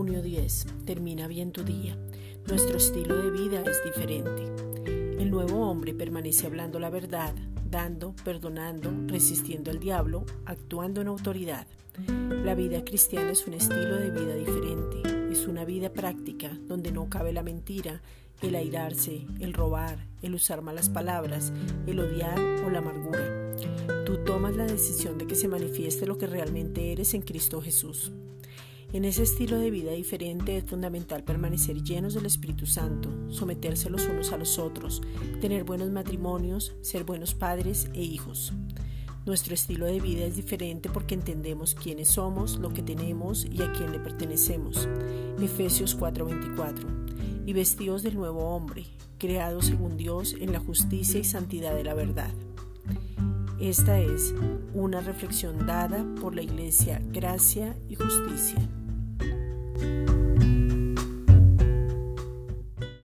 hoy en tu día. Nuestro estilo de vida es diferente. El nuevo hombre permanece hablando la verdad, dando, perdonando, resistiendo al diablo, actuando en autoridad. La vida cristiana es un estilo de vida diferente, es una vida práctica donde no cabe la mentira, el airarse, el robar, el usar malas palabras, el odiar o la amargura. Tú tomas la decisión de que se manifieste lo que realmente eres en Cristo Jesús. En ese estilo de vida diferente es fundamental permanecer llenos del Espíritu Santo, someterse los unos a los otros, tener buenos matrimonios, ser buenos padres e hijos. Nuestro estilo de vida es diferente porque entendemos quiénes somos, lo que tenemos y a quién le pertenecemos. Efesios 4:24. Y vestidos del nuevo hombre, creado según Dios en la justicia y santidad de la verdad. Esta es una reflexión dada por la Iglesia Gracia y Justicia.